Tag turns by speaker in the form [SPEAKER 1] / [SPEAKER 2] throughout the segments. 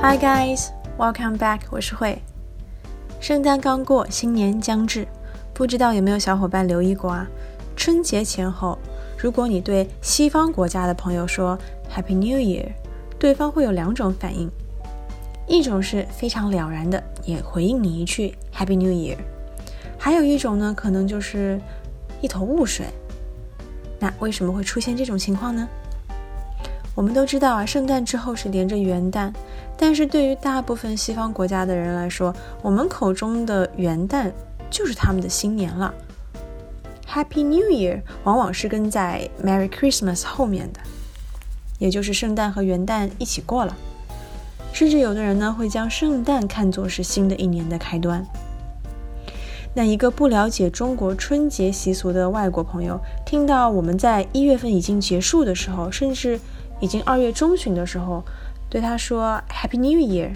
[SPEAKER 1] Hi guys, welcome back. 我是慧。圣诞刚过，新年将至，不知道有没有小伙伴留意过啊？春节前后，如果你对西方国家的朋友说 Happy New Year，对方会有两种反应，一种是非常了然的，也回应你一句 Happy New Year；还有一种呢，可能就是一头雾水。那为什么会出现这种情况呢？我们都知道啊，圣诞之后是连着元旦，但是对于大部分西方国家的人来说，我们口中的元旦就是他们的新年了。Happy New Year 往往是跟在 Merry Christmas 后面的，也就是圣诞和元旦一起过了。甚至有的人呢，会将圣诞看作是新的一年的开端。那一个不了解中国春节习俗的外国朋友，听到我们在一月份已经结束的时候，甚至已经二月中旬的时候，对他说 Happy New Year，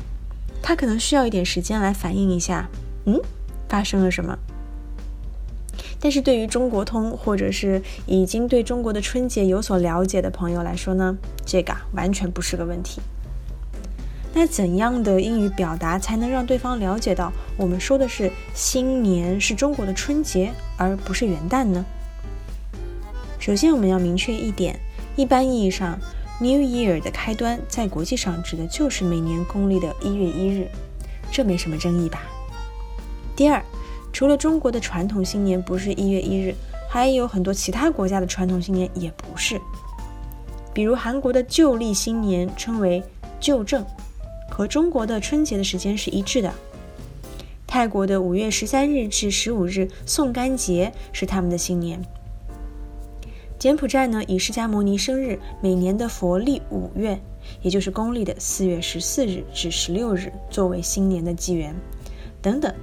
[SPEAKER 1] 他可能需要一点时间来反应一下，嗯，发生了什么？但是对于中国通或者是已经对中国的春节有所了解的朋友来说呢，这个完全不是个问题。那怎样的英语表达才能让对方了解到我们说的是新年是中国的春节，而不是元旦呢？首先，我们要明确一点，一般意义上。New Year 的开端在国际上指的就是每年公历的一月一日，这没什么争议吧？第二，除了中国的传统新年不是一月一日，还有很多其他国家的传统新年也不是。比如韩国的旧历新年称为旧正，和中国的春节的时间是一致的。泰国的五月十三日至十五日送干节是他们的新年。柬埔寨呢，以释迦牟尼生日每年的佛历五月，也就是公历的四月十四日至十六日作为新年的纪元，等等。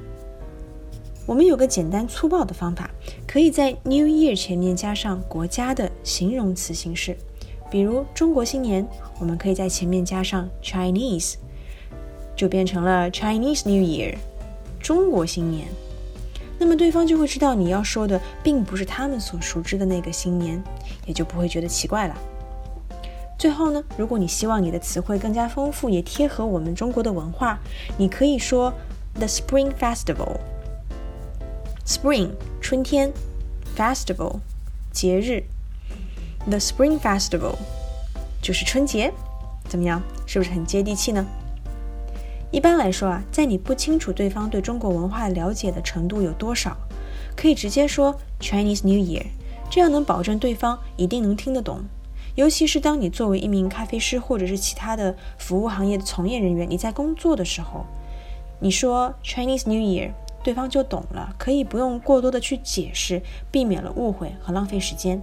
[SPEAKER 1] 我们有个简单粗暴的方法，可以在 New Year 前面加上国家的形容词形式，比如中国新年，我们可以在前面加上 Chinese，就变成了 Chinese New Year，中国新年。那么对方就会知道你要说的并不是他们所熟知的那个新年，也就不会觉得奇怪了。最后呢，如果你希望你的词汇更加丰富，也贴合我们中国的文化，你可以说 The Spring Festival，Spring 春天，Festival 节日，The Spring Festival 就是春节，怎么样？是不是很接地气呢？一般来说啊，在你不清楚对方对中国文化了解的程度有多少，可以直接说 Chinese New Year，这样能保证对方一定能听得懂。尤其是当你作为一名咖啡师或者是其他的服务行业的从业人员，你在工作的时候，你说 Chinese New Year，对方就懂了，可以不用过多的去解释，避免了误会和浪费时间。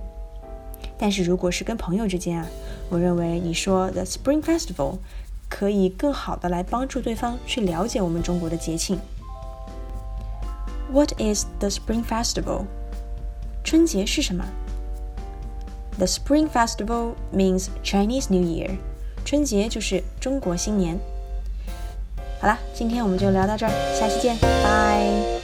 [SPEAKER 1] 但是如果是跟朋友之间啊，我认为你说 The Spring Festival。可以更好的来帮助对方去了解我们中国的节庆。What is the Spring Festival？春节是什么？The Spring Festival means Chinese New Year。春节就是中国新年。好了，今天我们就聊到这儿，下期见，拜。